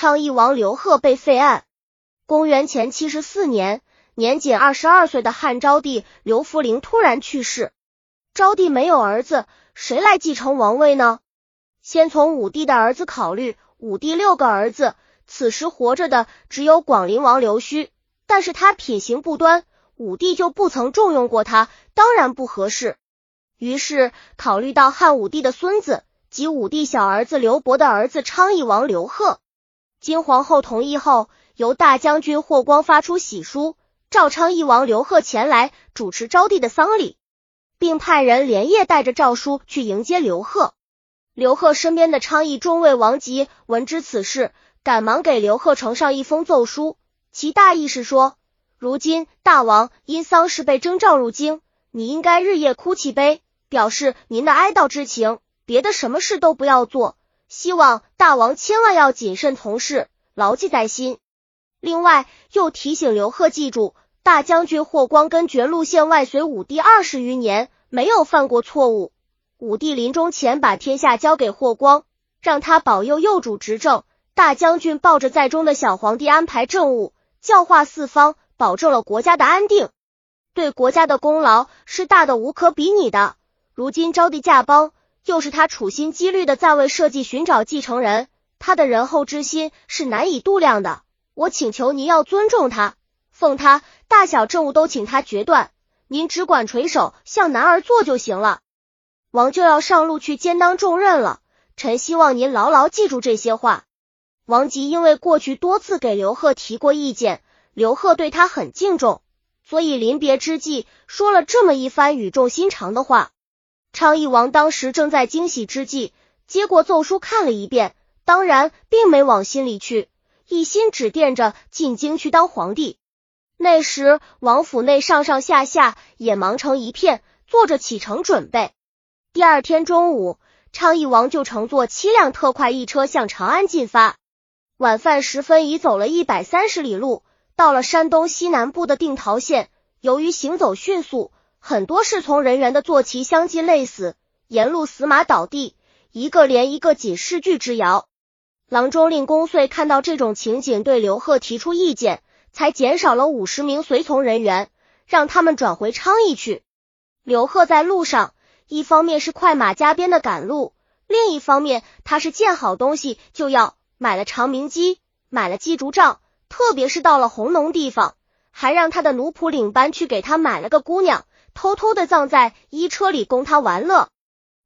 昌邑王刘贺被废案。公元前七十四年，年仅二十二岁的汉昭帝刘弗陵突然去世。昭帝没有儿子，谁来继承王位呢？先从武帝的儿子考虑。武帝六个儿子，此时活着的只有广陵王刘胥，但是他品行不端，武帝就不曾重用过他，当然不合适。于是考虑到汉武帝的孙子及武帝小儿子刘伯的儿子昌邑王刘贺，经皇后同意后。由大将军霍光发出喜书，赵昌邑王刘贺前来主持昭帝的丧礼，并派人连夜带着诏书去迎接刘贺。刘贺身边的昌邑中尉王吉闻知此事，赶忙给刘贺呈上一封奏书，其大意是说：如今大王因丧事被征召入京，你应该日夜哭泣悲，表示您的哀悼之情，别的什么事都不要做，希望大王千万要谨慎从事，牢记在心。另外，又提醒刘贺记住，大将军霍光跟绝路县外随武帝二十余年，没有犯过错误。武帝临终前把天下交给霍光，让他保佑幼主执政。大将军抱着在中的小皇帝安排政务，教化四方，保证了国家的安定，对国家的功劳是大的无可比拟的。如今招帝驾崩，又是他处心积虑的在为社稷寻找继承人，他的仁厚之心是难以度量的。我请求您要尊重他，奉他，大小政务都请他决断，您只管垂手向男儿做就行了。王就要上路去兼当重任了，臣希望您牢牢记住这些话。王吉因为过去多次给刘贺提过意见，刘贺对他很敬重，所以临别之际说了这么一番语重心长的话。昌邑王当时正在惊喜之际，接过奏书看了一遍，当然并没往心里去。一心只惦着进京去当皇帝。那时王府内上上下下也忙成一片，做着启程准备。第二天中午，昌邑王就乘坐七辆特快驿车向长安进发。晚饭时分，已走了一百三十里路，到了山东西南部的定陶县。由于行走迅速，很多侍从人员的坐骑相继累死，沿路死马倒地，一个连一个紧尸具之遥。郎中令公遂看到这种情景，对刘贺提出意见，才减少了五十名随从人员，让他们转回昌邑去。刘贺在路上，一方面是快马加鞭的赶路，另一方面他是见好东西就要，买了长明鸡，买了鸡竹杖，特别是到了红农地方，还让他的奴仆领班去给他买了个姑娘，偷偷的葬在衣车里供他玩乐。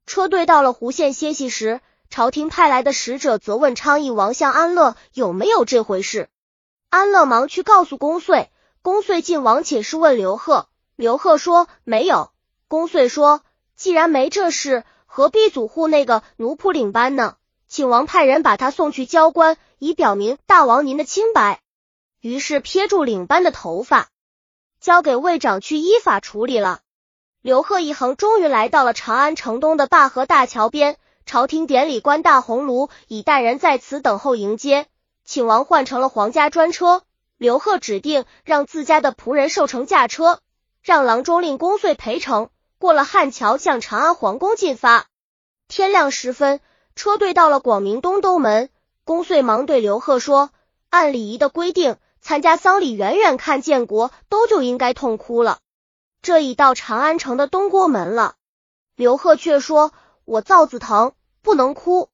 车队到了湖县歇息时。朝廷派来的使者责问昌邑王向安乐有没有这回事。安乐忙去告诉公遂，公遂进王寝室问刘贺，刘贺说没有。公遂说，既然没这事，何必阻护那个奴仆领班呢？请王派人把他送去交官，以表明大王您的清白。于是撇住领班的头发，交给卫长去依法处理了。刘贺一行终于来到了长安城东的灞河大桥边。朝廷典礼官大红炉，已带人在此等候迎接。请王换成了皇家专车，刘贺指定让自家的仆人受乘驾车，让郎中令公遂陪乘。过了汉桥，向长安皇宫进发。天亮时分，车队到了广明东东门。公遂忙对刘贺说：“按礼仪的规定，参加丧礼，远远看建国都就应该痛哭了。这已到长安城的东郭门了。”刘贺却说。我灶子疼，不能哭。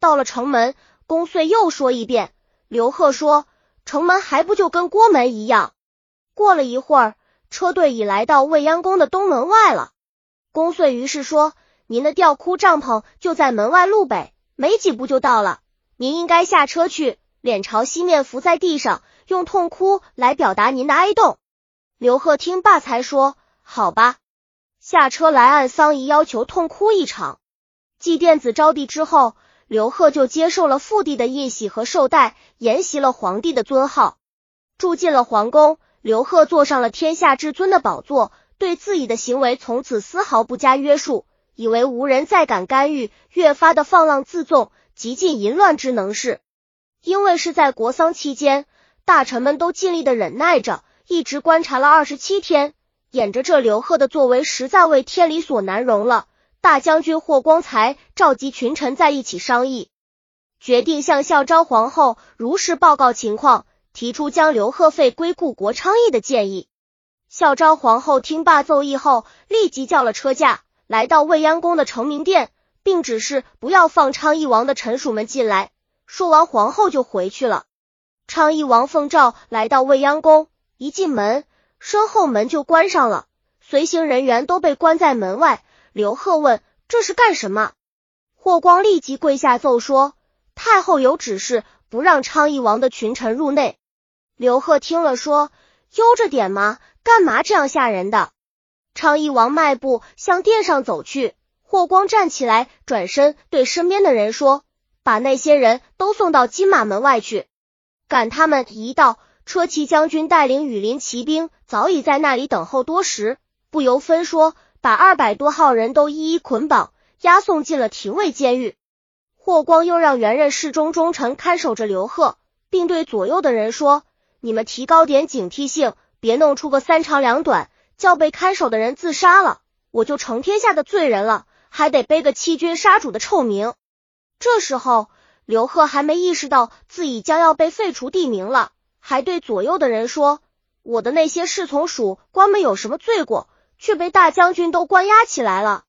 到了城门，公遂又说一遍。刘贺说：“城门还不就跟郭门一样？”过了一会儿，车队已来到未央宫的东门外了。公遂于是说：“您的吊哭帐篷就在门外路北，没几步就到了。您应该下车去，脸朝西面伏在地上，用痛哭来表达您的哀悼。”刘贺听罢才说：“好吧。”下车来按桑仪要求痛哭一场。祭奠子昭帝之后，刘贺就接受了父帝的印玺和绶带，沿袭了皇帝的尊号，住进了皇宫。刘贺坐上了天下至尊的宝座，对自己的行为从此丝毫不加约束，以为无人再敢干预，越发的放浪自纵，极尽淫乱之能事。因为是在国丧期间，大臣们都尽力的忍耐着，一直观察了二十七天，眼着这刘贺的作为，实在为天理所难容了。大将军霍光才召集群臣在一起商议，决定向孝昭皇后如实报告情况，提出将刘贺废归故国昌邑的建议。孝昭皇后听罢奏议后，立即叫了车驾，来到未央宫的承明殿，并指示不要放昌邑王的臣属们进来。说完，皇后就回去了。昌邑王奉诏来到未央宫，一进门，身后门就关上了，随行人员都被关在门外。刘贺问：“这是干什么？”霍光立即跪下奏说：“太后有指示，不让昌邑王的群臣入内。”刘贺听了说：“悠着点嘛，干嘛这样吓人的？”昌邑王迈步向殿上走去，霍光站起来，转身对身边的人说：“把那些人都送到金马门外去。”赶他们一道，车骑将军带领羽林骑兵早已在那里等候多时，不由分说，把二百多号人都一一捆绑，押送进了廷尉监狱。霍光又让原任侍中忠臣看守着刘贺，并对左右的人说：“你们提高点警惕性，别弄出个三长两短，叫被看守的人自杀了，我就成天下的罪人了，还得背个欺君杀主的臭名。”这时候。刘贺还没意识到自己将要被废除地名了，还对左右的人说：“我的那些侍从属官们有什么罪过，却被大将军都关押起来了。”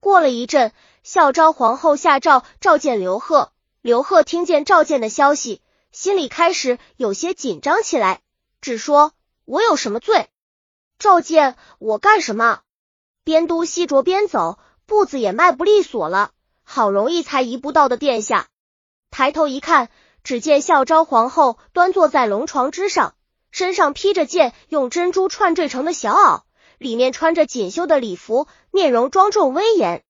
过了一阵，孝昭皇后下诏召见刘贺。刘贺听见召见的消息，心里开始有些紧张起来，只说：“我有什么罪？召见我干什么？”边督西着边走，步子也迈不利索了，好容易才一步到的殿下。抬头一看，只见孝昭皇后端坐在龙床之上，身上披着件用珍珠串缀成的小袄，里面穿着锦绣的礼服，面容庄重威严。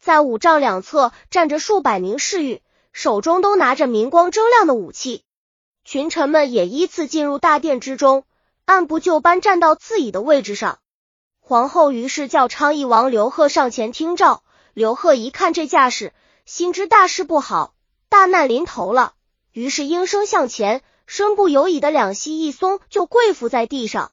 在五丈两侧站着数百名侍御，手中都拿着明光铮亮的武器。群臣们也依次进入大殿之中，按部就班站到自己的位置上。皇后于是叫昌邑王刘贺上前听诏。刘贺一看这架势，心知大事不好。大难临头了，于是应声向前，身不由己的两膝一松，就跪伏在地上。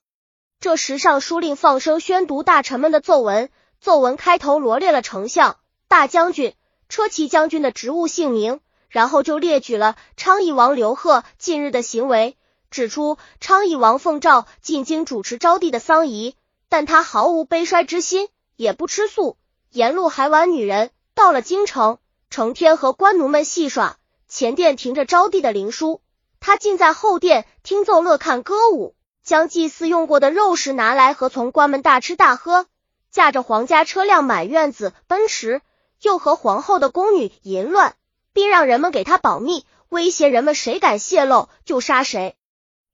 这时尚书令放声宣读大臣们的奏文，奏文开头罗列了丞相、大将军、车骑将军的职务姓名，然后就列举了昌邑王刘贺近日的行为，指出昌邑王奉诏进京主持昭帝的丧仪，但他毫无悲衰之心，也不吃素，沿路还玩女人。到了京城。成天和官奴们戏耍，前殿停着招娣的灵书，他竟在后殿听奏乐看歌舞，将祭祀用过的肉食拿来和从官们大吃大喝，驾着皇家车辆满院子奔驰，又和皇后的宫女淫乱，并让人们给他保密，威胁人们谁敢泄露就杀谁。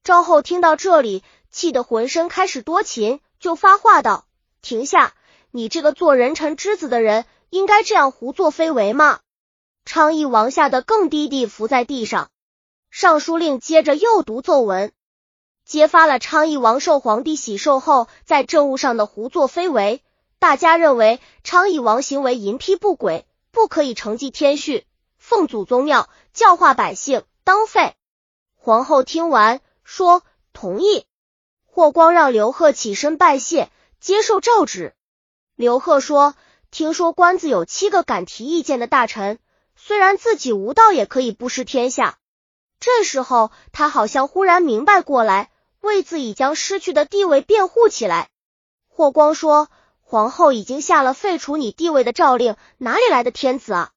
赵后听到这里，气得浑身开始多情，就发话道：“停下！你这个做人臣之子的人，应该这样胡作非为吗？”昌邑王吓得更低地伏在地上。尚书令接着又读奏文，揭发了昌邑王受皇帝喜寿后在政务上的胡作非为。大家认为昌邑王行为淫僻不轨，不可以承继天序，奉祖宗庙，教化百姓，当废。皇后听完说同意。霍光让刘贺起身拜谢，接受诏旨。刘贺说：“听说官子有七个敢提意见的大臣。”虽然自己无道，也可以不失天下。这时候，他好像忽然明白过来，为自己将失去的地位辩护起来。霍光说：“皇后已经下了废除你地位的诏令，哪里来的天子啊？”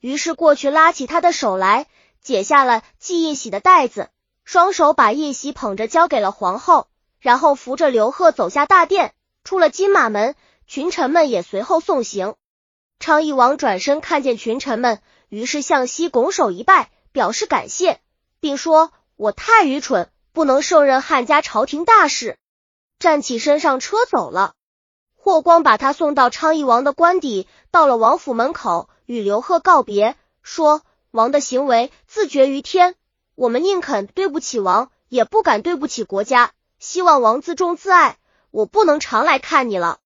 于是过去拉起他的手来，解下了系印玺的带子，双手把印玺捧着交给了皇后，然后扶着刘贺走下大殿，出了金马门，群臣们也随后送行。昌邑王转身看见群臣们。于是向西拱手一拜，表示感谢，并说：“我太愚蠢，不能胜任汉家朝廷大事。”站起身上车走了。霍光把他送到昌邑王的官邸，到了王府门口，与刘贺告别，说：“王的行为自绝于天，我们宁肯对不起王，也不敢对不起国家。希望王自重自爱，我不能常来看你了。”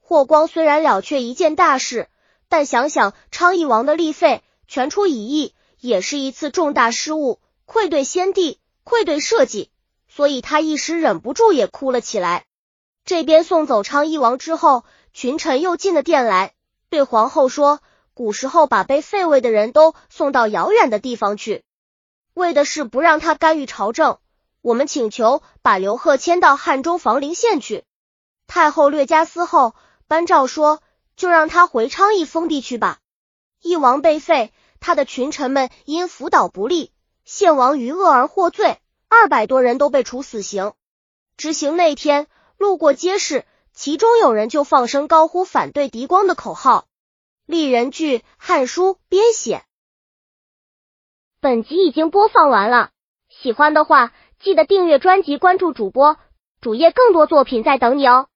霍光虽然了却一件大事，但想想昌邑王的立废。全出一役也是一次重大失误，愧对先帝，愧对社稷，所以他一时忍不住也哭了起来。这边送走昌邑王之后，群臣又进了殿来，对皇后说：“古时候把被废位的人都送到遥远的地方去，为的是不让他干预朝政。我们请求把刘贺迁到汉中房陵县去。太后略加思后，颁诏说：“就让他回昌邑封地去吧。”义王被废，他的群臣们因辅导不力，献王于恶而获罪，二百多人都被处死刑。执行那天，路过街市，其中有人就放声高呼反对狄光的口号。丽人剧《汉书》编写。本集已经播放完了，喜欢的话记得订阅专辑，关注主播主页，更多作品在等你哦。